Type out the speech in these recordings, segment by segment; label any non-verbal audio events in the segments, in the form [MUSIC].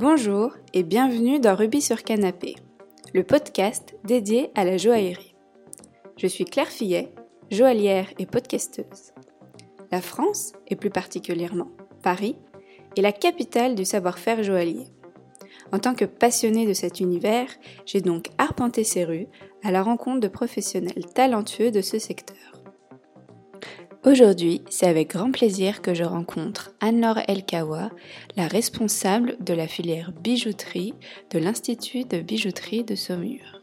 Bonjour et bienvenue dans Rubis sur Canapé, le podcast dédié à la joaillerie. Je suis Claire Fillet, joaillière et podcasteuse. La France, et plus particulièrement Paris, est la capitale du savoir-faire joaillier. En tant que passionnée de cet univers, j'ai donc arpenté ces rues à la rencontre de professionnels talentueux de ce secteur. Aujourd'hui, c'est avec grand plaisir que je rencontre Anne-Laure Elkawa, la responsable de la filière bijouterie de l'Institut de bijouterie de Saumur.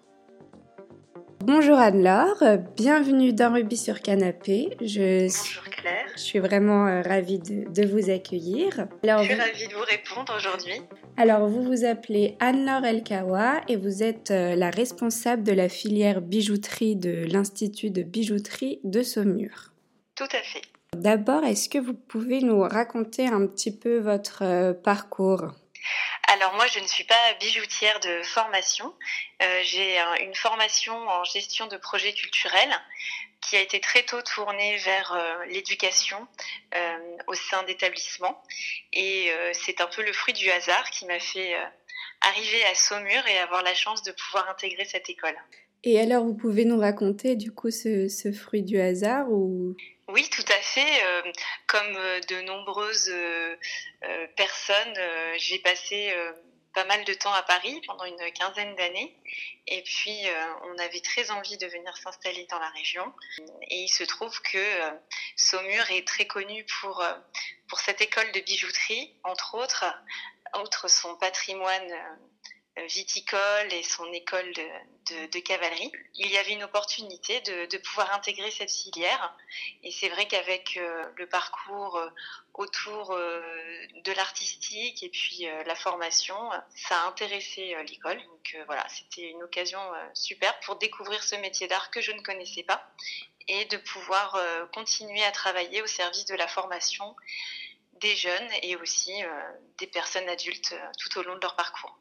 Bonjour Anne-Laure, bienvenue dans Ruby sur Canapé. Je Bonjour Claire. Je suis vraiment euh, ravie de, vous accueillir. je suis ravie de vous répondre aujourd'hui. Alors, vous vous appelez Anne-Laure Elkawa et vous êtes euh, la responsable de la filière bijouterie de l'Institut de bijouterie de Saumur. Tout à fait. D'abord, est-ce que vous pouvez nous raconter un petit peu votre euh, parcours? Alors moi, je ne suis pas bijoutière de formation. Euh, j'ai une formation en gestion de projets culturels qui a été très tôt tournée vers euh, l'éducation euh, au sein d'établissements. Et c'est un peu le fruit du hasard qui m'a fait arriver à Saumur et avoir la chance de pouvoir intégrer cette école. Et alors, vous pouvez nous raconter du coup ce, ce fruit du hasard ou? Oui, tout à fait. Euh, comme euh, de nombreuses euh, personnes, j'ai passé pas mal de temps à Paris pendant une quinzaine d'années. Et puis, on avait très envie de venir s'installer dans la région. Et il se trouve que Saumur est très connu pour, pour cette école de bijouterie, entre autres, outre son patrimoine viticole et son école de, cavalerie, il y avait une opportunité de, pouvoir intégrer cette filière. Et c'est vrai qu'avec euh, le parcours euh, autour euh, de l'artistique et puis la formation, ça a intéressé l'école. Donc voilà, c'était une occasion super pour découvrir ce métier d'art que je ne connaissais pas et de pouvoir continuer à travailler au service de la formation des jeunes et aussi des personnes adultes tout au long de leur parcours.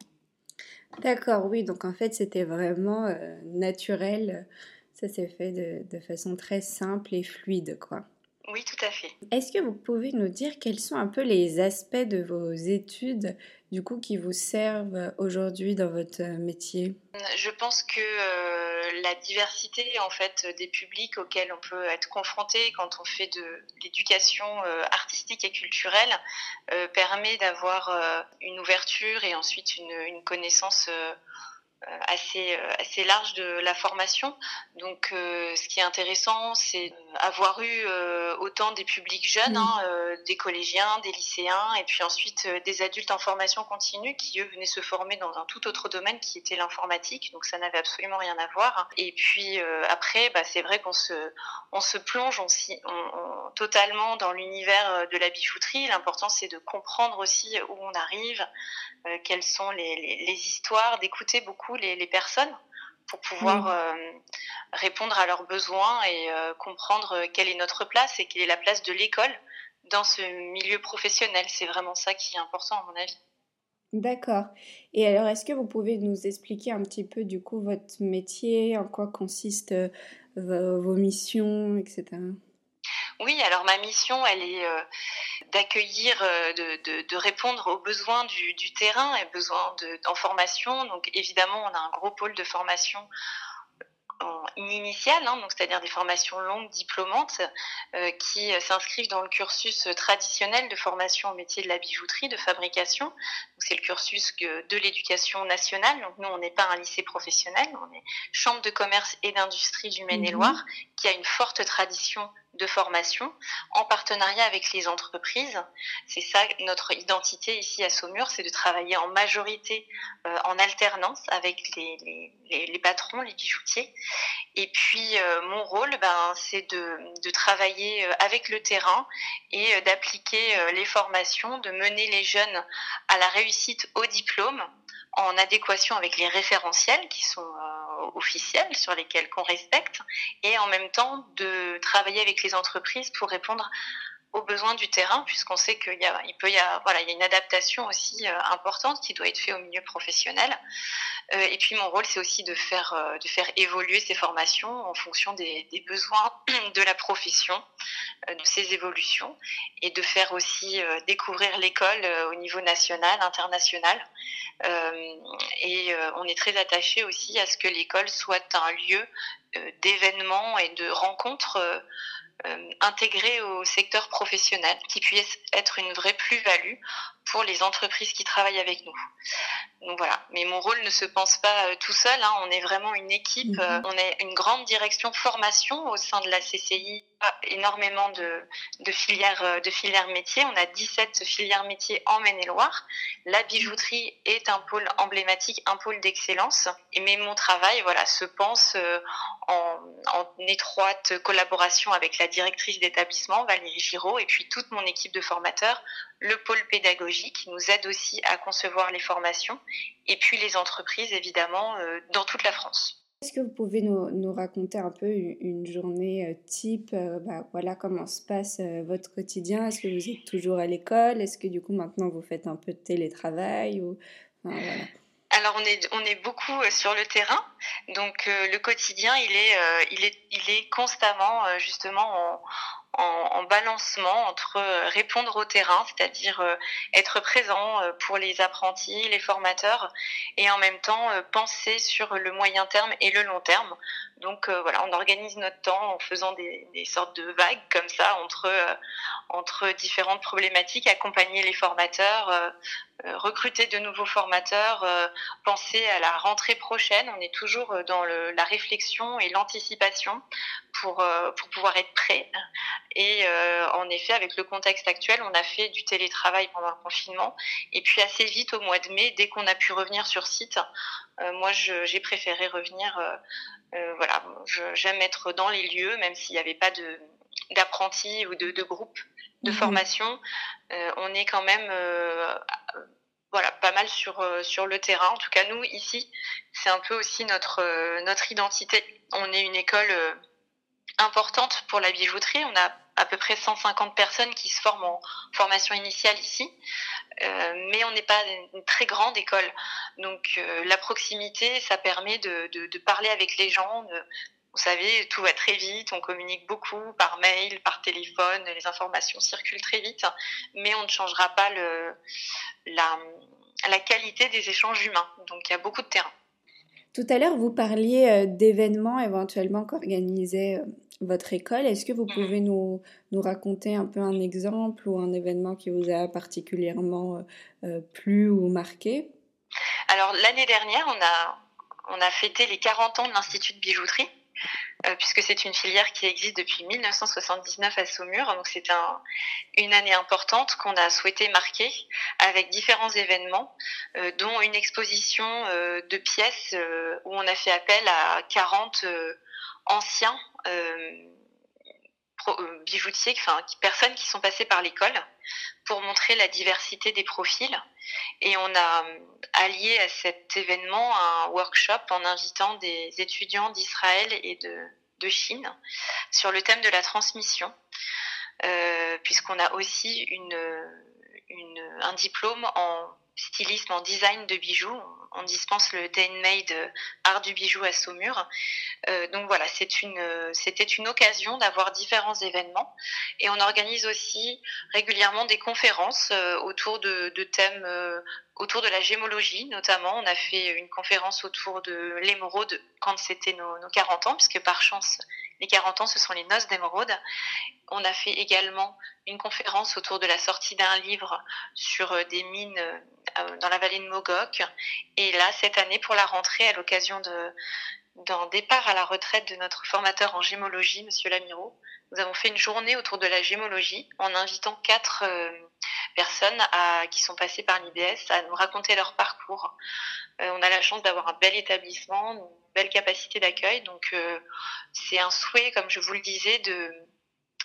D'accord, oui, donc en fait c'était vraiment euh, naturel, ça s'est fait de, de, façon très simple et fluide, quoi. Oui, tout à fait. Est-ce que vous pouvez nous dire quels sont un peu les aspects de vos études, du coup, qui vous servent aujourd'hui dans votre métier? Je pense que euh, la diversité, en fait, des publics auxquels on peut être confronté quand on fait de l'éducation euh, artistique et culturelle euh, permet d'avoir une ouverture et ensuite une, une connaissance euh, assez, euh, assez large de la formation. Donc, euh, ce qui est intéressant, c'est avoir eu autant des publics jeunes, hein, des collégiens, des lycéens, et puis ensuite des adultes en formation continue qui, eux, venaient se former dans un tout autre domaine qui était l'informatique. Donc, ça n'avait absolument rien à voir. Et puis, après, bah, c'est vrai qu'on se, on se plonge on, on, totalement dans l'univers de la bijouterie. L'important, c'est de comprendre aussi où on arrive, quelles sont les, les, les histoires, d'écouter beaucoup les, personnes pour pouvoir euh, répondre à leurs besoins et euh, comprendre quelle est notre place et quelle est la place de l'école dans ce milieu professionnel. C'est vraiment ça qui est important à mon avis. D'accord. Et alors, est-ce que vous pouvez nous expliquer un petit peu du coup votre métier, en quoi consistent euh, vos missions, etc. Oui, alors ma mission, elle est euh, d'accueillir, euh, de, répondre aux besoins du, terrain et besoins en formation. Donc évidemment, on a un gros pôle de formation en initiale, hein, donc c'est-à-dire des formations longues diplômantes euh, qui s'inscrivent dans le cursus traditionnel de formation au métier de la bijouterie, de fabrication. C'est le cursus de l'éducation nationale. Donc nous, on n'est pas un lycée professionnel, on est chambre de commerce et d'industrie du Maine-et-Loire, mhm. qui a une forte tradition de formation en partenariat avec les entreprises. C'est ça notre identité ici à Saumur, c'est de travailler en majorité euh, en alternance avec les, patrons, les bijoutiers. Et puis euh, mon rôle, ben, c'est de, de, travailler euh, avec le terrain et d'appliquer les formations, de mener les jeunes à la réussite au diplôme en adéquation avec les référentiels qui sont officiels sur lesquels qu'on respecte et en même temps de travailler avec les entreprises pour répondre aux besoins du terrain, puisqu'on sait qu'il y a, il peut y avoir, voilà, il y a une adaptation aussi euh, importante qui doit être faite au milieu professionnel. Euh, et puis mon rôle, c'est aussi de faire, euh, de faire évoluer ces formations en fonction des, des besoins [CLEARS THROAT] de la profession, de ces évolutions et de faire aussi découvrir l'école au niveau national, international. et on est très attaché aussi à ce que l'école soit un lieu d'événements et de rencontres euh, intégré au secteur professionnel, qui puisse être une vraie plus-value pour les entreprises qui travaillent avec nous. Donc voilà, mais mon rôle ne se pense pas euh, tout seul, hein. on est vraiment une équipe, mhm. euh, on est une grande direction formation au sein de la CCI, énormément de, de, filières de filières métiers, on a 17 filières métiers en Maine-et-Loire. La bijouterie est un pôle emblématique, un pôle d'excellence, mais mon travail voilà se pense en, en étroite collaboration avec la directrice d'établissement, Valérie Giraud, et puis toute mon équipe de formateurs, le pôle pédagogique qui nous aide aussi à concevoir les formations, et puis les entreprises, évidemment, euh, dans toute la France. Est-ce que vous pouvez nous, raconter un peu une, journée euh, type euh, bah, Voilà comment se passe votre quotidien? Est-ce que vous êtes toujours à l'école? Est-ce que du coup maintenant vous faites un peu de télétravail ou... Alors on est on est beaucoup euh, sur le terrain, donc euh, le quotidien il est euh, il est il est constamment justement en, en, balancement entre répondre au terrain, c'est-à-dire être présent pour les apprentis, les formateurs, et en même temps penser sur le moyen terme et le long terme. Donc voilà, on organise notre temps en faisant des, sortes de vagues comme ça entre entre différentes problématiques, accompagner les formateurs, euh, recruter de nouveaux formateurs, euh, penser à la rentrée prochaine. On est toujours euh, dans la réflexion et l'anticipation pour, pour pouvoir être prêt. Et en effet, avec le contexte actuel, on a fait du télétravail pendant le confinement. Et puis assez vite, au mois de mai, dès qu'on a pu revenir sur site, moi, j'ai préféré revenir. voilà, j'aime être dans les lieux, même s'il n'y avait pas d'apprentis ou de, de groupes de mhm. formation, euh, on est quand même euh, voilà pas mal sur euh, sur le terrain. En tout cas, nous ici, c'est un peu aussi notre notre identité. On est une école importante pour la bijouterie. On a à peu près 150 personnes qui se forment en formation initiale ici, mais on n'est pas une très grande école. Donc la proximité, ça permet de, parler avec les gens, vous savez, tout va très vite, on communique beaucoup par mail, par téléphone, les informations circulent très vite, mais on ne changera pas la, la qualité des échanges humains. Donc il y a beaucoup de terrain. Tout à l'heure, vous parliez euh, d'événements éventuellement qu'organisait euh, votre école. Est-ce que vous mhm. pouvez nous, nous, raconter un peu un exemple ou un événement qui vous a particulièrement euh, plu ou marqué? Alors l'année dernière, on a, on a fêté les 40 ans de l'Institut de bijouterie. Euh, puisque c'est une filière qui existe depuis 1979 à Saumur. Donc c'est un, une année importante qu'on a souhaité marquer avec différents événements, euh, dont une exposition euh, de pièces où on a fait appel à 40 anciens bijoutiers, enfin personnes qui sont passées par l'école pour montrer la diversité des profils. Et on a euh, allié à cet événement un workshop en invitant des étudiants d'Israël et de, Chine sur le thème de la transmission, euh, puisqu'on a aussi un diplôme en stylisme, en design de bijoux on dispense le Day Made euh, Art du bijou à Saumur. Euh, donc voilà, une, c'était une occasion d'avoir différents événements et on organise aussi régulièrement des conférences euh, autour de, thèmes autour de la gémologie notamment. On a fait une conférence autour de l'émeraude quand c'était nos, nos 40 ans, puisque par chance les 40 ans, ce sont les noces d'émeraude. On a fait également une conférence autour de la sortie d'un livre sur euh, des mines euh, dans la vallée de Mogok. Et là, cette année, pour la rentrée, à l'occasion d'un départ à la retraite de notre formateur en gémologie, Monsieur Lamiro, nous avons fait une journée autour de la gémologie en invitant quatre euh, personnes qui sont passées par l'IBS à nous raconter leur parcours. on a la chance d'avoir un bel établissement, belle capacité d'accueil, donc c'est un souhait, comme je vous le disais, de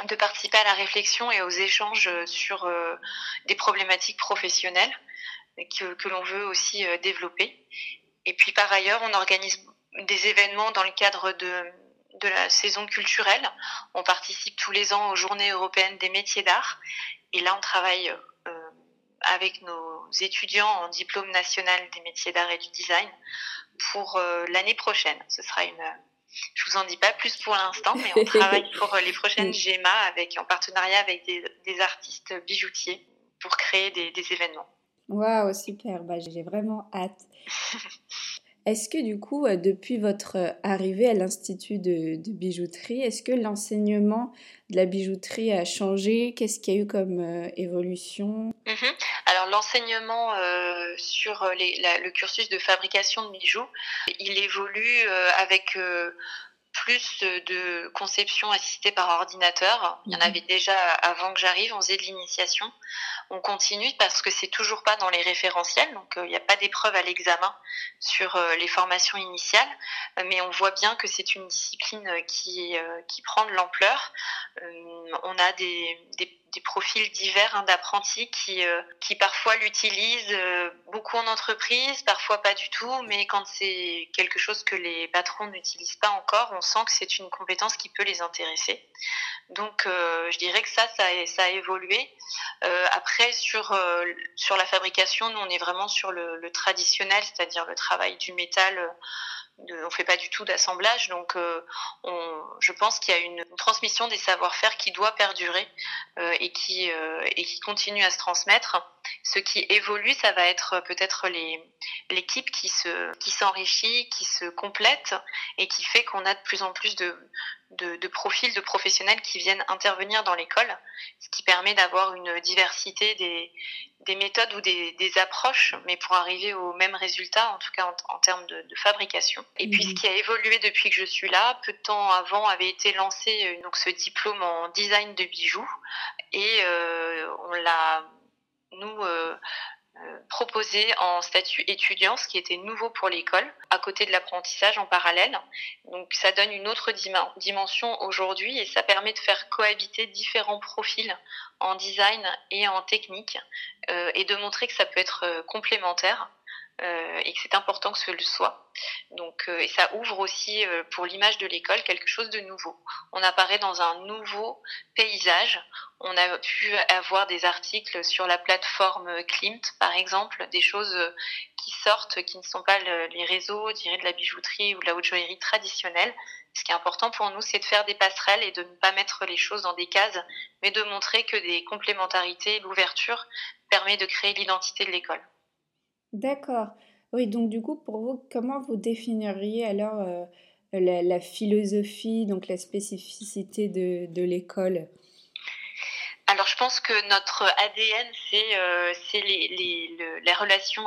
de participer à la réflexion et aux échanges sur euh, des problématiques professionnelles que, que l'on veut aussi euh, développer. Et puis par ailleurs, on organise des événements dans le cadre de, de la saison culturelle. On participe tous les ans aux Journées européennes des métiers d'art. Et là, on travaille euh, avec nos étudiants en diplôme national des métiers d'art et du design pour l'année prochaine. Ce sera une, Je vous en dis pas plus pour l'instant, mais on travaille [LAUGHS] pour les prochaines GEMA avec, en partenariat avec des, artistes bijoutiers pour créer des, événements. Waouh, super, bah, j'ai vraiment hâte. [LAUGHS] Est-ce que du coup, euh, depuis votre euh, arrivée à l'Institut de, bijouterie, est-ce que l'enseignement de la bijouterie a changé? Qu'est-ce qu'il y a eu comme euh, évolution? Mhm. Alors l'enseignement sur le cursus de fabrication de bijoux, il évolue avec plus de conception assistée par ordinateur. Il y en mhm. avait déjà avant que j'arrive, on faisait de l'initiation. On continue parce que c'est toujours pas dans les référentiels, donc euh, il n'y a pas d'épreuve à l'examen sur euh, les formations initiales, mais on voit bien que c'est une discipline qui, qui prend de l'ampleur. Euh, on a des, des des profils divers hein, d'apprentis qui, euh, qui parfois l'utilisent euh, beaucoup en entreprise, parfois pas du tout, mais quand c'est quelque chose que les patrons n'utilisent pas encore, on sent que c'est une compétence qui peut les intéresser. Donc euh, je dirais que ça, ça a, ça a évolué. après, sur, sur la fabrication, nous, on est vraiment sur le, le traditionnel, c'est-à-dire le travail du métal on fait pas du tout d'assemblage, donc euh, on, je pense qu'il y a une, transmission des savoir-faire qui doit perdurer euh, et qui euh, et qui continue à se transmettre. Ce qui évolue, ça va être peut-être l'équipe qui se qui s'enrichit, qui se complète et qui fait qu'on a de plus en plus de, profils de professionnels qui viennent intervenir dans l'école, ce qui permet d'avoir une diversité des, des méthodes ou des, des, approches, mais pour arriver au même résultat, en tout cas en, termes de, de, fabrication. Et puis ce mhm. qui a évolué depuis que je suis là, peu de temps avant avait été lancé euh, donc ce diplôme en design de bijoux, et euh, on l'a nous euh, proposé en statut étudiant, ce qui était nouveau pour l'école, à côté de l'apprentissage en parallèle. Donc ça donne une autre dimension aujourd'hui et ça permet de faire cohabiter différents profils en design et en technique euh, et de montrer que ça peut être euh, complémentaire. Et que c'est important que ce le soit. Donc, et ça ouvre aussi pour l'image de l'école quelque chose de nouveau. On apparaît dans un nouveau paysage on a pu avoir des articles sur la plateforme Klimt, par exemple, des choses qui sortent, qui ne sont pas les réseaux, dirais de la bijouterie ou de la haute joaillerie traditionnelle. Ce qui est important pour nous, c'est de faire des passerelles et de ne pas mettre les choses dans des cases, mais de montrer que des complémentarités, l'ouverture permet de créer l'identité de l'école. D'accord. Oui, donc du coup, pour vous, comment vous définiriez alors euh, la, philosophie, donc la spécificité de l'école? Alors je pense que notre ADN, c'est euh, les,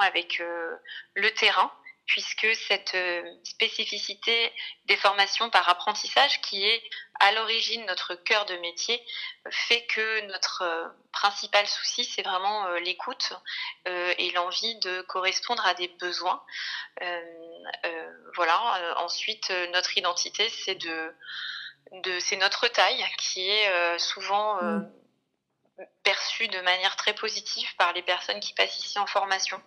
avec euh, le terrain, puisque cette euh, spécificité des formations par apprentissage, qui est à l'origine notre cœur de métier, fait que notre principal souci, c'est vraiment l'écoute et l'envie de correspondre à des besoins. voilà. Ensuite, notre identité, c'est de, c'est notre taille qui est souvent mmh perçu de manière très positive par les personnes qui passent ici en formation.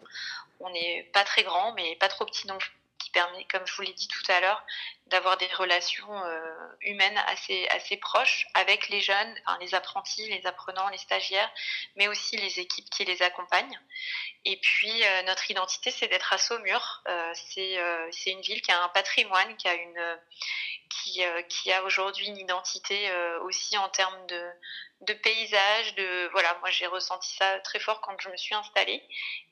On n'est pas très grand, mais pas trop petit non plus, qui permet, comme je vous l'ai dit tout à l'heure, d'avoir des relations euh, humaines assez, assez proches avec les jeunes, les apprentis, les apprenants, les stagiaires, mais aussi les équipes qui les accompagnent. Et puis, euh, notre identité, c'est d'être à Saumur. Euh, c'est une ville qui a un patrimoine, qui a qui, a aujourd'hui une identité aussi en termes de, de paysage, de voilà, moi j'ai ressenti ça très fort quand je me suis installée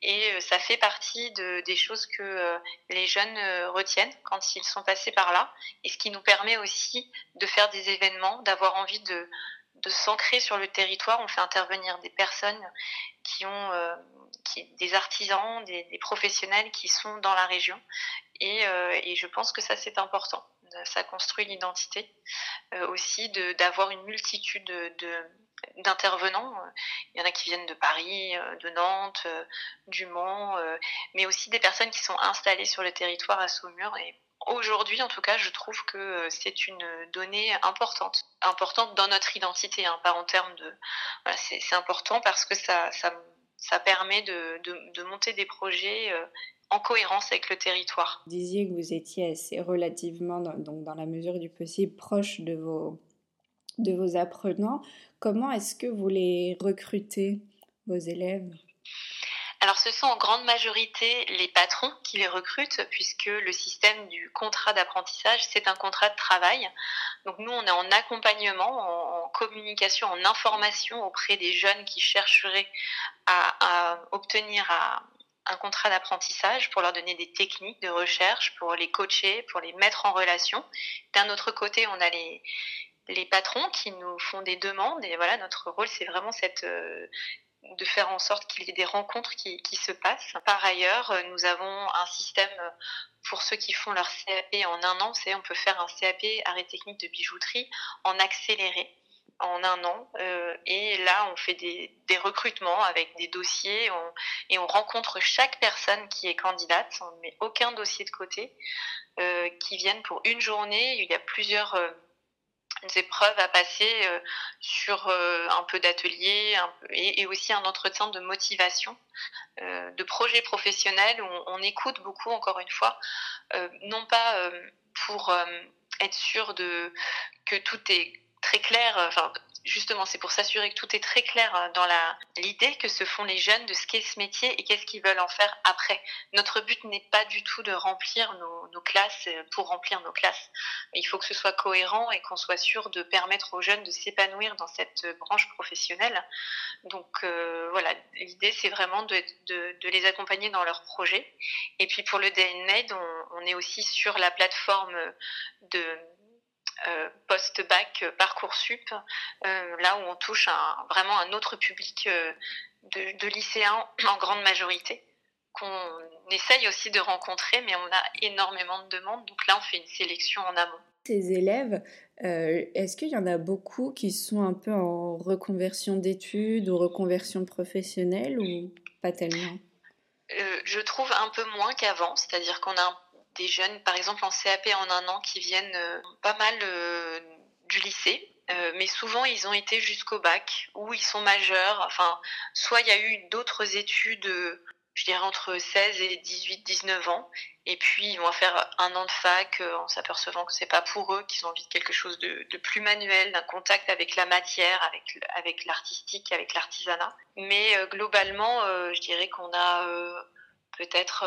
et ça fait partie de, des choses que les jeunes retiennent quand ils sont passés par là et ce qui nous permet aussi de faire des événements, d'avoir envie de, de s'ancrer sur le territoire. On fait intervenir des personnes qui ont qui, des artisans, des, professionnels qui sont dans la région et, et je pense que ça c'est important ça construit l'identité. Euh, aussi d'avoir une multitude de, d'intervenants. Il y en a qui viennent de Paris, euh, de Nantes, euh, du Mans, mais aussi des personnes qui sont installées sur le territoire à Saumur. Et aujourd'hui, en tout cas, je trouve que c'est une donnée importante, importante dans notre identité, hein, pas en termes de. C'est important parce que ça, ça, permet de, de, monter des projets en cohérence avec le territoire. Vous disiez que vous étiez assez relativement, dans, donc dans la mesure du possible, proche de vos, de vos apprenants. Comment est-ce que vous les recrutez, vos élèves? Alors ce sont en grande majorité les patrons qui les recrutent puisque le système du contrat d'apprentissage, c'est un contrat de travail. Donc nous, on est en accompagnement, en, communication, en information auprès des jeunes qui chercheraient à, obtenir un contrat d'apprentissage pour leur donner des techniques de recherche, pour les coacher, pour les mettre en relation. D'un autre côté, on a les, les patrons qui nous font des demandes et voilà notre rôle c'est vraiment cette euh, de faire en sorte qu'il y ait des rencontres qui, se passent. Par ailleurs, euh, nous avons un système euh, pour ceux qui font leur CAP en un an. C'est on peut faire un CAP arrêt technique de bijouterie en accéléré en un an. Euh, et là, on fait des, recrutements avec des dossiers et on rencontre chaque personne qui est candidate. On ne met aucun dossier de côté, qui viennent pour une journée. Il y a plusieurs épreuves à passer euh, sur euh, un peu d'atelier et, aussi un entretien de motivation, euh, de projet professionnel où on, écoute beaucoup, encore une fois, non pas pour être sûr de que tout est très clair, justement, c'est pour s'assurer que tout est très clair euh, dans la l'idée que se font les jeunes de ce qu'est ce métier et qu'est-ce qu'ils veulent en faire après. Notre but n'est pas du tout de remplir nos, nos, classes euh, pour remplir nos classes. Il faut que ce soit cohérent et qu'on soit sûr de permettre aux jeunes de s'épanouir dans cette branche professionnelle. Donc euh, voilà, l'idée c'est vraiment de, de, de, les accompagner dans leurs projets. Et puis pour le DNMAID, on, on est aussi sur la plateforme de euh, post-bac euh, Parcoursup, euh, là où on touche vraiment un autre public de, lycéens en grande majorité qu'on essaye aussi de rencontrer, mais on a énormément de demandes, donc là on fait une sélection en amont. Ces élèves, est-ce qu'il y en a beaucoup qui sont un peu en reconversion d'études ou reconversion professionnelle ou pas tellement? Je trouve un peu moins qu'avant, c'est-à-dire qu'on a un des jeunes, par exemple en CAP en un an, qui viennent euh, pas mal euh, du lycée. Euh, mais souvent ils ont été jusqu'au bac ou ils sont majeurs. Enfin, soit il y a eu d'autres études, je dirais entre 16 et 18, 19 ans, et puis ils vont faire un an de fac en s'apercevant que c'est pas pour eux, qu'ils ont envie de quelque chose de, plus manuel, d'un contact avec la matière, avec l'artistique, avec l'artisanat. Mais globalement, je dirais qu'on a peut-être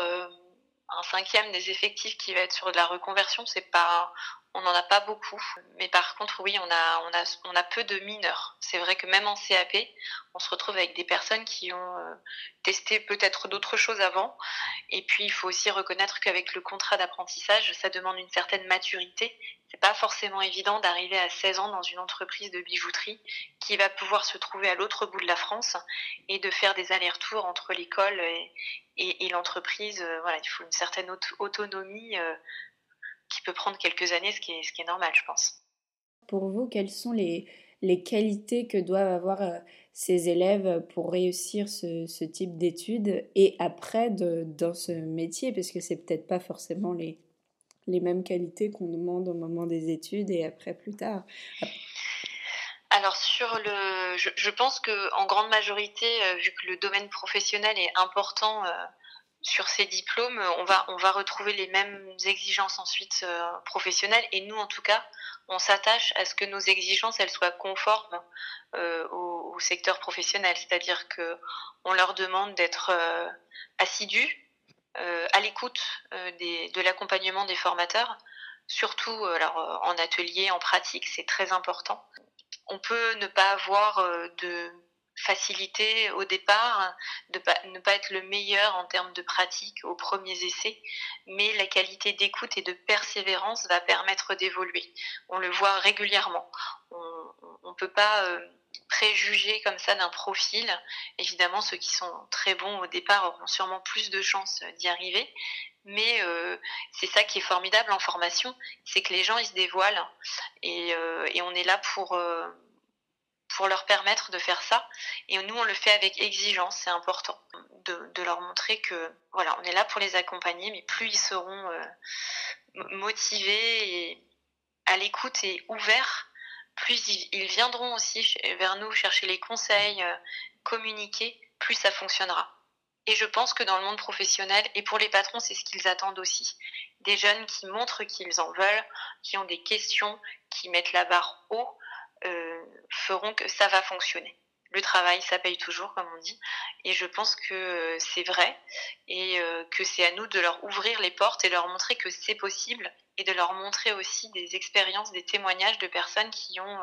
un cinquième des effectifs qui va être sur de la reconversion, c'est pas, on n'en a pas beaucoup. Mais par contre, oui, on a, on a, on a peu de mineurs. C'est vrai que même en CAP, on se retrouve avec des personnes qui ont euh, testé peut-être d'autres choses avant. Et puis, il faut aussi reconnaître qu'avec le contrat d'apprentissage, ça demande une certaine maturité. C'est pas forcément évident d'arriver à 16 ans dans une entreprise de bijouterie qui va pouvoir se trouver à l'autre bout de la France et de faire des allers-retours entre l'école et, et, l'entreprise, euh, voilà, il faut une certaine autonomie euh, qui peut prendre quelques années, ce qui est, ce qui est normal, je pense. Pour vous, quelles sont les, les qualités que doivent avoir euh, ces élèves pour réussir ce, ce type d'études et après de, dans ce métier, parce que c'est peut-être pas forcément les, les mêmes qualités qu'on demande au moment des études et après plus tard. Alors sur le, je, pense que en grande majorité, euh, vu que le domaine professionnel est important euh, sur ces diplômes, on va on va retrouver les mêmes exigences ensuite euh, professionnelles. Et nous, en tout cas, on s'attache à ce que nos exigences elles soient conformes au, secteur professionnel, c'est-à-dire que on leur demande d'être assidus, à l'écoute de l'accompagnement des formateurs. Surtout alors en atelier, en pratique, c'est très important. On peut ne pas avoir euh, de facilité au départ, de ne pas être le meilleur en termes de pratique aux premiers essais, mais la qualité d'écoute et de persévérance va permettre d'évoluer. On le voit régulièrement. On ne peut pas euh, préjuger comme ça d'un profil. Évidemment, ceux qui sont très bons au départ auront sûrement plus de chances d'y arriver, mais euh, c'est ça qui est formidable en formation, c'est que les gens ils se dévoilent et, euh, et on est là pour euh, pour leur permettre de faire ça. Et nous on le fait avec exigence, c'est important de, leur montrer que voilà on est là pour les accompagner, mais plus ils seront motivés et à l'écoute et ouverts, plus ils, ils, viendront aussi vers nous chercher les conseils, communiquer, plus ça fonctionnera. Et je pense que dans le monde professionnel, et pour les patrons, c'est ce qu'ils attendent aussi. Des jeunes qui montrent qu'ils en veulent, qui ont des questions, qui mettent la barre haut, euh, feront que ça va fonctionner. le travail, ça paye toujours, comme on dit. Et je pense que c'est vrai et que c'est à nous de leur ouvrir les portes et leur montrer que c'est possible et de leur montrer aussi des expériences, des témoignages de personnes qui ont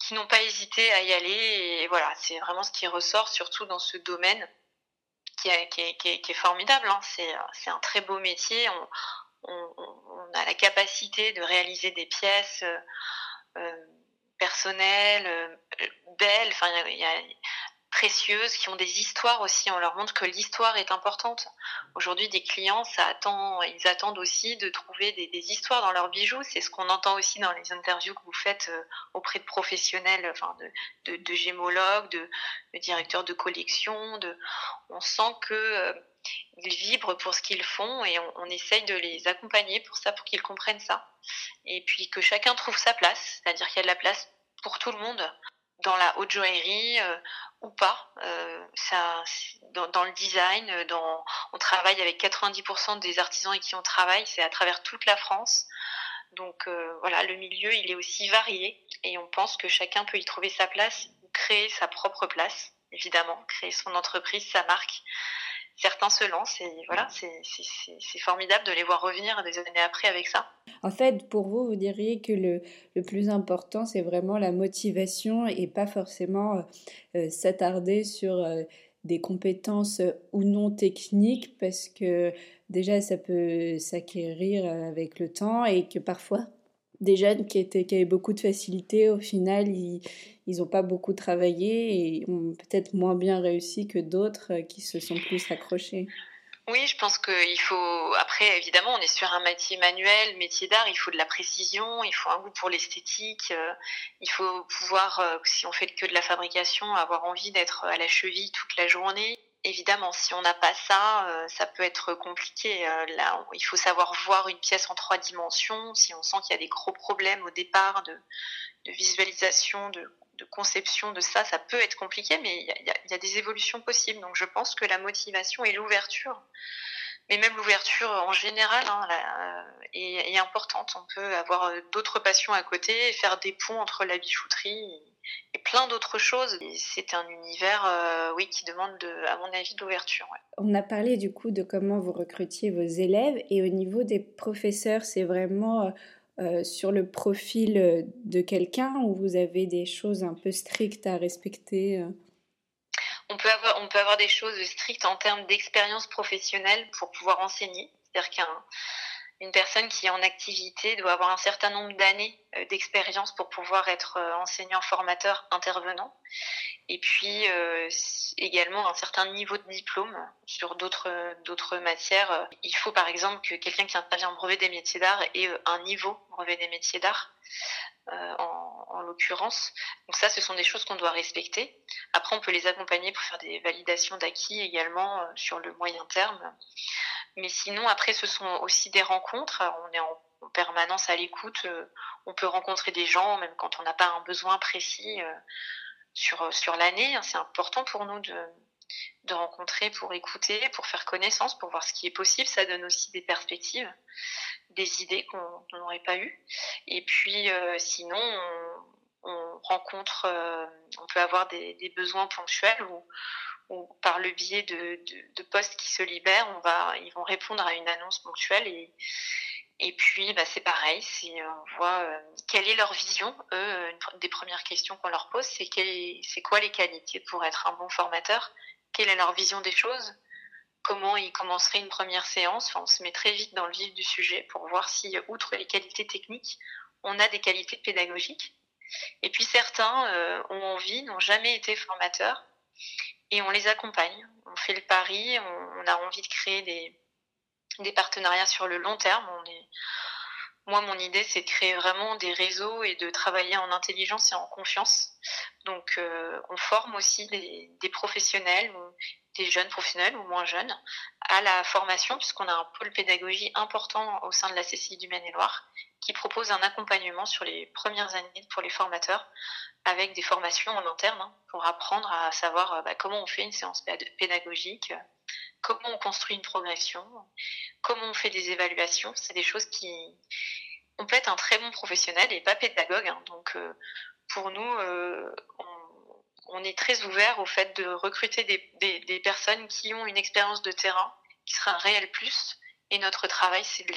qui n'ont pas hésité à y aller. Et voilà, c'est vraiment ce qui ressort, surtout dans ce domaine qui, est, formidable. Hein. C'est un très beau métier. On, a la capacité de réaliser des pièces euh, euh, personnelles, euh. Enfin, il y a, précieuses, qui ont des histoires aussi. On leur montre que l'histoire est importante. Aujourd'hui, des clients, ça attend, ils attendent aussi de trouver des, histoires dans leurs bijoux. C'est ce qu'on entend aussi dans les interviews que vous faites euh, auprès de professionnels, enfin de, de, gémologues, de, directeurs de collection. On sent que euh, ils vibrent pour ce qu'ils font et on, on, essaye de les accompagner pour ça, pour qu'ils comprennent ça. Et puis que chacun trouve sa place, c'est-à-dire qu'il y a de la place pour tout le monde dans la haute joaillerie euh, ou pas. Euh, ça, dans, dans, le design, euh, dans, on travaille avec 90% des artisans avec qui on travaille, c'est à travers toute la France. Donc voilà, le milieu, il est aussi varié et on pense que chacun peut y trouver sa place, créer sa propre place, évidemment, créer son entreprise, sa marque certains se lancent et voilà, c'est formidable de les voir revenir des années après avec ça. En fait, pour vous, vous diriez que le, plus important, c'est vraiment la motivation et pas forcément euh, euh, s'attarder sur euh, des compétences ou non techniques parce que déjà, ça peut s'acquérir avec le temps et que parfois, des jeunes qui, étaient, qui avaient beaucoup de facilité, au final, ils n'ont pas beaucoup travaillé et ont peut-être moins bien réussi que d'autres euh, qui se sont plus accrochés. Oui, je pense qu'il faut. Après, évidemment, on est sur un métier manuel, métier d'art. Il faut de la précision, il faut un goût pour l'esthétique. Euh, il faut pouvoir, euh, si on fait que de la fabrication, avoir envie d'être à la cheville toute la journée évidemment, si on n'a pas ça, euh, ça peut être compliqué. Euh, là, il faut savoir voir une pièce en trois dimensions. Si on sent qu'il y a des gros problèmes au départ de, visualisation, de, conception de ça, ça peut être compliqué, mais il y, a, des évolutions possibles. Donc, je pense que la motivation et l'ouverture, mais même l'ouverture en général, hein, euh, est, importante. On peut avoir d'autres passions à côté faire des ponts entre la bijouterie et plein d'autres choses. C'est un univers, euh, oui, qui demande, de, à mon avis, d'ouverture. On a parlé du coup de comment vous recrutiez vos élèves et au niveau des professeurs, c'est vraiment euh, euh, sur le profil de quelqu'un où vous avez des choses un peu strictes à respecter. On peut, avoir, des choses strictes en termes d'expérience professionnelle pour pouvoir enseigner. C'est-à-dire qu'un une personne qui est en activité doit avoir un certain nombre d'années euh, d'expérience pour pouvoir être euh, enseignant, formateur, intervenant. Et puis euh, également un certain niveau de diplôme sur d'autres d'autres matières. Il faut par exemple que quelqu'un qui intervient en brevet des métiers d'art ait un niveau brevet des métiers d'art. En, en l'occurrence. Donc ça, ce sont des choses qu'on doit respecter. Après, on peut les accompagner pour faire des validations d'acquis également sur le moyen terme. Mais sinon, après, ce sont aussi des rencontres. On est en, permanence à l'écoute. Euh, on peut rencontrer des gens, même quand on n'a pas un besoin précis euh, sur, sur l'année. C'est important pour nous de, de rencontrer pour écouter, pour faire connaissance, pour voir ce qui est possible. Ça donne aussi des perspectives, des idées qu'on n'aurait pas eues. Et puis, euh, sinon, on, rencontre, on peut avoir des, besoins ponctuels ou par le biais de, de, postes qui se libèrent, on va, ils vont répondre à une annonce ponctuelle et, et puis bah, c'est pareil, si on voit euh, quelle est leur vision, eux, une des premières questions qu'on leur pose, c'est c'est quoi les qualités pour être un bon formateur, quelle est leur vision des choses, comment ils commenceraient une première séance, on se met très vite dans le vif du sujet pour voir si, outre les qualités techniques, on a des qualités pédagogiques. Et puis certains euh, ont envie, n'ont jamais été formateurs et on les accompagne. On fait le pari, on, a envie de créer des, partenariats sur le long terme. Moi, mon idée, c'est de créer vraiment des réseaux et de travailler en intelligence et en confiance. Donc, euh, on forme aussi des, professionnels, des jeunes professionnels ou moins jeunes, à la formation, puisqu'on a un pôle pédagogie important au sein de la CCI du Maine-et-Loire, qui propose un accompagnement sur les premières années pour les formateurs, avec des formations en interne, hein, pour apprendre à savoir euh, bah, comment on fait une séance pédagogique, comment on construit une progression, comment on fait des évaluations. C'est des choses qui... On peut être un très bon professionnel et pas pédagogue. Hein. donc, euh, pour nous, euh, on est très ouvert au fait de recruter des, personnes qui ont une expérience de terrain qui sera un réel plus. Et notre travail, c'est de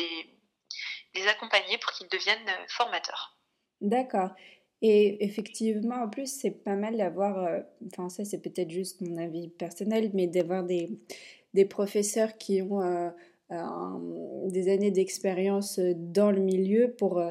les, accompagner pour qu'ils deviennent formateurs. D'accord. Et effectivement, en plus, c'est pas mal d'avoir, euh, enfin ça c'est peut-être juste mon avis personnel, mais d'avoir des, des professeurs qui ont euh, des années d'expérience dans le milieu pour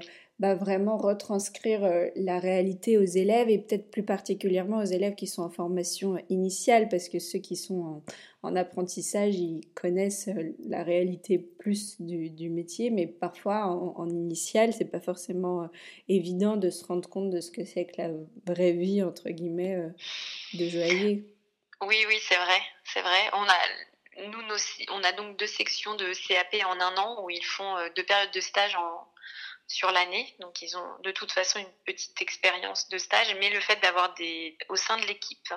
bah, vraiment retranscrire euh, la réalité aux élèves et peut-être plus particulièrement aux élèves qui sont en formation initiale parce que ceux qui sont en, apprentissage, ils connaissent euh, la réalité plus du, métier, mais parfois en, en initiale, c'est pas forcément euh, évident de se rendre compte de ce que c'est que la vraie vie entre guillemets de joaillier. Oui, oui, c'est vrai, c'est vrai. On a nous, on a donc deux sections de CAP en un an où ils font deux périodes de stage en, sur l'année. Donc ils ont de toute façon une petite expérience de stage, mais le fait d'avoir des au sein de l'équipe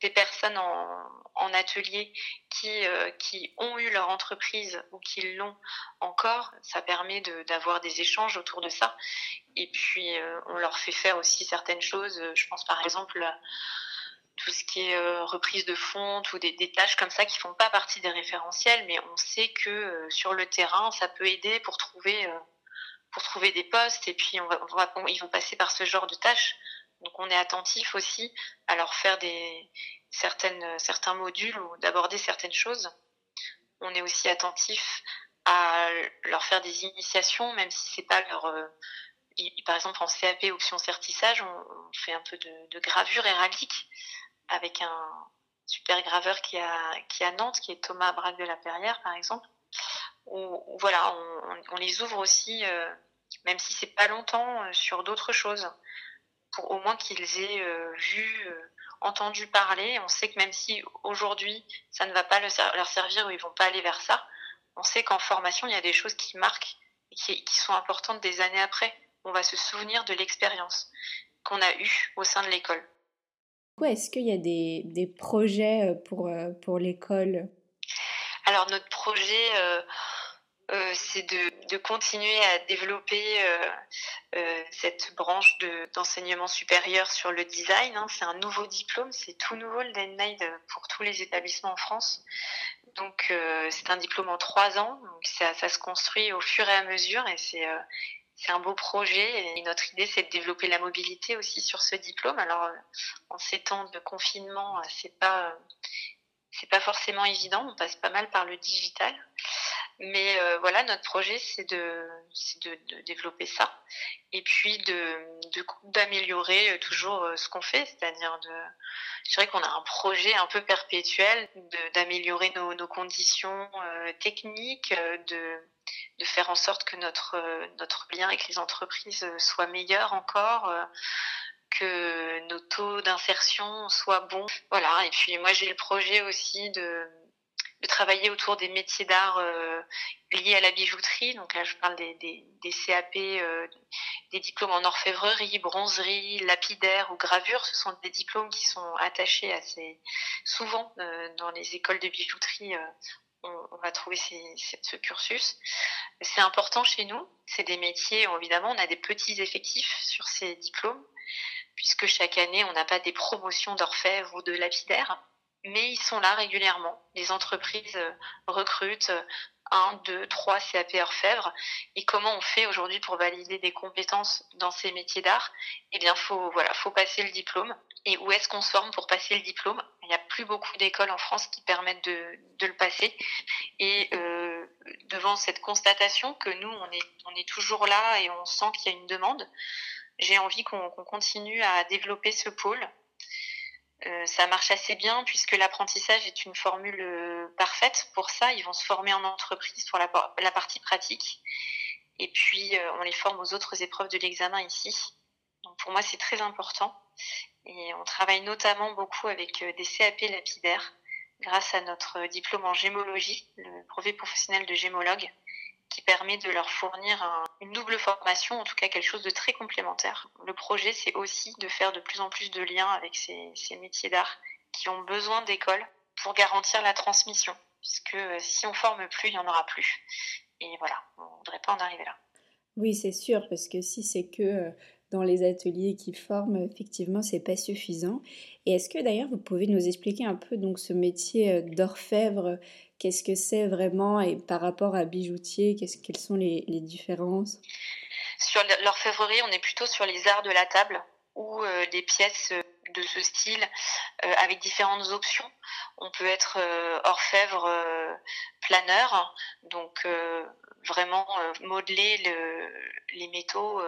des personnes en, atelier qui, euh, qui ont eu leur entreprise ou qui l'ont encore, ça permet d'avoir des échanges autour de ça. Et puis euh, on leur fait faire aussi certaines choses. Je pense par exemple tout ce qui est euh, reprise de fonte ou des, tâches comme ça qui font pas partie des référentiels, mais on sait que sur le terrain, ça peut aider pour trouver pour trouver des postes et puis ils vont passer par ce genre de tâches. Donc on est attentif aussi à leur faire des certains modules ou d'aborder certaines choses. On est aussi attentif à leur faire des initiations, même si c'est pas leur euh, par exemple en CAP option certissage, on, fait un peu de, de, gravure héraldique avec un super graveur qui a qui à Nantes, qui est Thomas Braque de la Perrière par exemple voilà, on, les ouvre aussi, euh, même si c'est pas longtemps, euh, sur d'autres choses, pour au moins qu'ils aient euh, vu, entendu parler. On sait que même si aujourd'hui ça ne va pas leur servir ou ils vont pas aller vers ça, on sait qu'en formation il y a des choses qui marquent et qui, sont importantes des années après. On va se souvenir de l'expérience qu'on a eue au sein de l'école. Est-ce qu'il y a des, projets pour, pour l'école? Alors notre projet, euh, euh, c'est de, continuer à développer euh, cette branche d'enseignement supérieur sur le design. Hein. C'est un nouveau diplôme, c'est tout nouveau le DNMAID pour tous les établissements en France. Donc c'est un diplôme en trois ans, ça, ça, se construit au fur et à mesure et c'est c'est un beau projet et notre idée c'est de développer la mobilité aussi sur ce diplôme. Alors en ces temps de confinement, c'est pas c'est pas forcément évident, on passe pas mal par le digital. Mais euh, voilà, notre projet, c'est de, de, de, développer ça. Et puis de d'améliorer euh, toujours euh, ce qu'on fait, c'est-à-dire de, je dirais qu'on a un projet un peu perpétuel d'améliorer nos, nos, conditions techniques, de de faire en sorte que notre notre lien avec les entreprises soit meilleur encore que nos taux d'insertion soient bons. Voilà, et puis moi j'ai le projet aussi de, de travailler autour des métiers d'art euh, liés à la bijouterie. Donc là, je parle des, des, des CAP, euh, des diplômes en orfèvrerie, bronzerie, lapidaire ou gravure. Ce sont des diplômes qui sont attachés assez souvent euh, dans les écoles de bijouterie. On, on, va trouver ces, ce cursus. C'est important chez nous. C'est des métiers, évidemment, on a des petits effectifs sur ces diplômes puisque chaque année, on n'a pas des promotions d'orfèvre ou de lapidaire, mais ils sont là régulièrement. Les entreprises euh, recrutent euh, un, deux, trois CAP orfèvre. Et comment on fait aujourd'hui pour valider des compétences dans ces métiers d'art? Eh bien, faut voilà, faut passer le diplôme. Et où est-ce qu'on se forme pour passer le diplôme? Il n'y a plus beaucoup d'écoles en France qui permettent de, de le passer. Et euh, devant cette constatation que nous, on est, on est toujours là et on sent qu'il y a une demande, j'ai envie qu'on continue à développer ce pôle. Euh, ça marche assez bien puisque l'apprentissage est une formule euh, parfaite pour ça. Ils vont se former en entreprise pour la, la partie pratique. Et puis, euh, on les forme aux autres épreuves de l'examen ici. Donc, pour moi, c'est très important. Et on travaille notamment beaucoup avec des CAP lapidaires grâce à notre diplôme en gémologie, le brevet professionnel de gémologue qui permet de leur fournir une double formation, en tout cas quelque chose de très complémentaire. Le projet, c'est aussi de faire de plus en plus de liens avec ces, métiers d'art qui ont besoin d'écoles pour garantir la transmission, puisque euh, si on forme plus, il n'y en aura plus. Et voilà, on ne voudrait pas en arriver là. Oui, c'est sûr, parce que si c'est que dans les ateliers qui forment, effectivement, c'est pas suffisant. Et est-ce que d'ailleurs vous pouvez nous expliquer un peu donc ce métier euh, d'orfèvre Qu'est-ce que c'est vraiment et par rapport à bijoutier, quelles sont les, les différences? Sur l'orfèvrerie, on est plutôt sur les arts de la table ou euh, des pièces euh, de ce style euh, avec différentes options. On peut être orfèvre planeur, donc vraiment modeler le, les métaux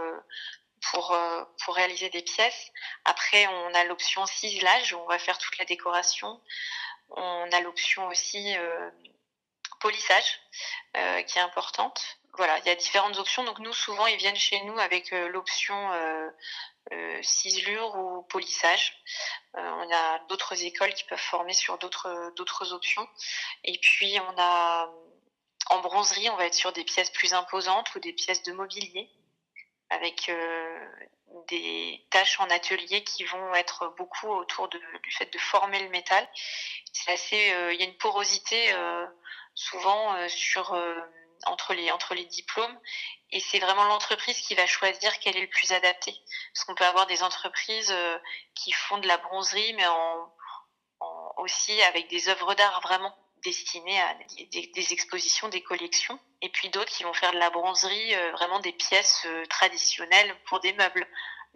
pour, pour réaliser des pièces. Après, on a l'option ciselage, où on va faire toute la décoration. On a l'option aussi polissage, qui est importante voilà, il y a différentes options. Donc nous, souvent, ils viennent chez nous avec l'option euh, euh, ciselure ou polissage. Euh, on a d'autres écoles qui peuvent former sur d'autres d'autres options. Et puis on a en bronzerie, on va être sur des pièces plus imposantes ou des pièces de mobilier avec euh, des tâches en atelier qui vont être beaucoup autour du fait de former le métal. C'est assez, il y a une porosité souvent sur entre les entre les diplômes. Et c'est vraiment l'entreprise qui va choisir quel est le plus adapté. Parce qu'on peut avoir des entreprises euh, qui font de la bronzerie mais aussi avec des œuvres d'art vraiment destinées à des, expositions des collections. Et puis d'autres qui vont faire de la bronzerie euh, vraiment des pièces euh, traditionnelles pour des meubles.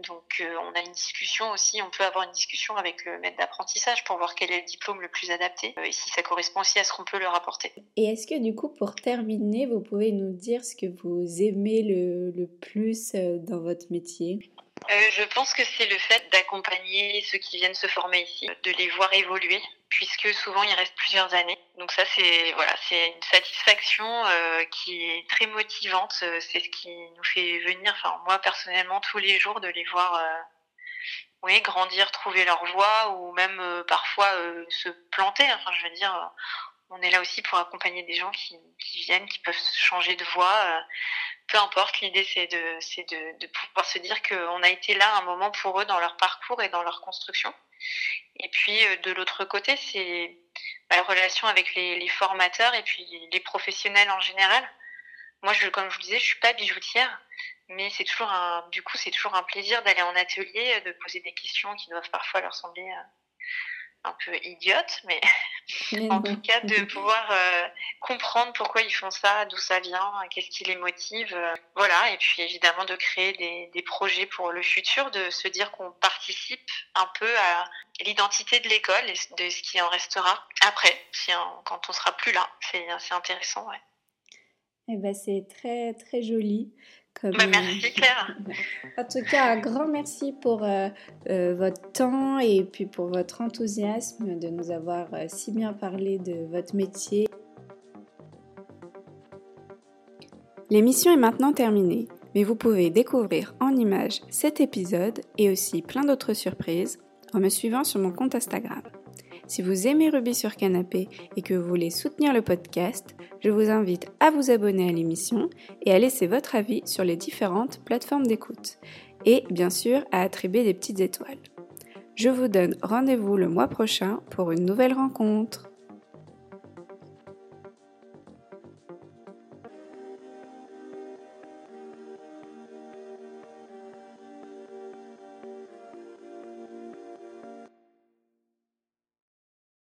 Donc euh, on a une discussion aussi, on peut avoir une discussion avec le maître d'apprentissage pour voir quel est le diplôme le plus adapté et si ça correspond aussi à ce qu'on peut leur apporter. Et est-ce que du coup pour terminer, vous pouvez nous dire ce que vous aimez le, plus dans votre métier? Euh, je pense que c'est le fait d'accompagner ceux qui viennent se former ici, de les voir évoluer, puisque souvent ils restent plusieurs années. Donc ça, c'est voilà, c'est une satisfaction euh, qui est très motivante. Euh, c'est ce qui nous fait venir, enfin moi personnellement, tous les jours de les voir, oui, grandir, trouver leur voie, ou même parfois se planter. Enfin, je veux dire, on est là aussi pour accompagner des gens qui, qui viennent, qui peuvent changer de voie peu importe, l'idée c'est de, de, de, pouvoir se dire qu'on a été là un moment pour eux dans leur parcours et dans leur construction. Et puis euh, de l'autre côté, c'est la relation avec les, les, formateurs et puis les professionnels en général. Moi, je, comme je vous disais, je suis pas bijoutière, mais c'est toujours un, du coup, c'est toujours un plaisir d'aller en atelier, de poser des questions qui doivent parfois leur sembler euh, un peu idiote, mais en tout cas de pouvoir euh, comprendre pourquoi ils font ça, d'où ça vient, qu'est-ce qui les motive. Euh, voilà, et puis évidemment de créer des, des, projets pour le futur, de se dire qu'on participe un peu à l'identité de l'école et de ce qui en restera après, si, quand on sera plus là. C'est intéressant, ouais. Eh ben, c'est très très joli. Comme, bah, merci Claire. [LAUGHS] en tout cas, un grand merci pour euh, euh, votre temps et puis pour votre enthousiasme de nous avoir euh, si bien parlé de votre métier. L'émission est maintenant terminée, mais vous pouvez découvrir en images cet épisode et aussi plein d'autres surprises en me suivant sur mon compte Instagram. Si vous aimez Ruby sur Canapé et que vous voulez soutenir le podcast, je vous invite à vous abonner à l'émission et à laisser votre avis sur les différentes plateformes d'écoute. Et bien sûr, à attribuer des petites étoiles. Je vous donne rendez-vous le mois prochain pour une nouvelle rencontre.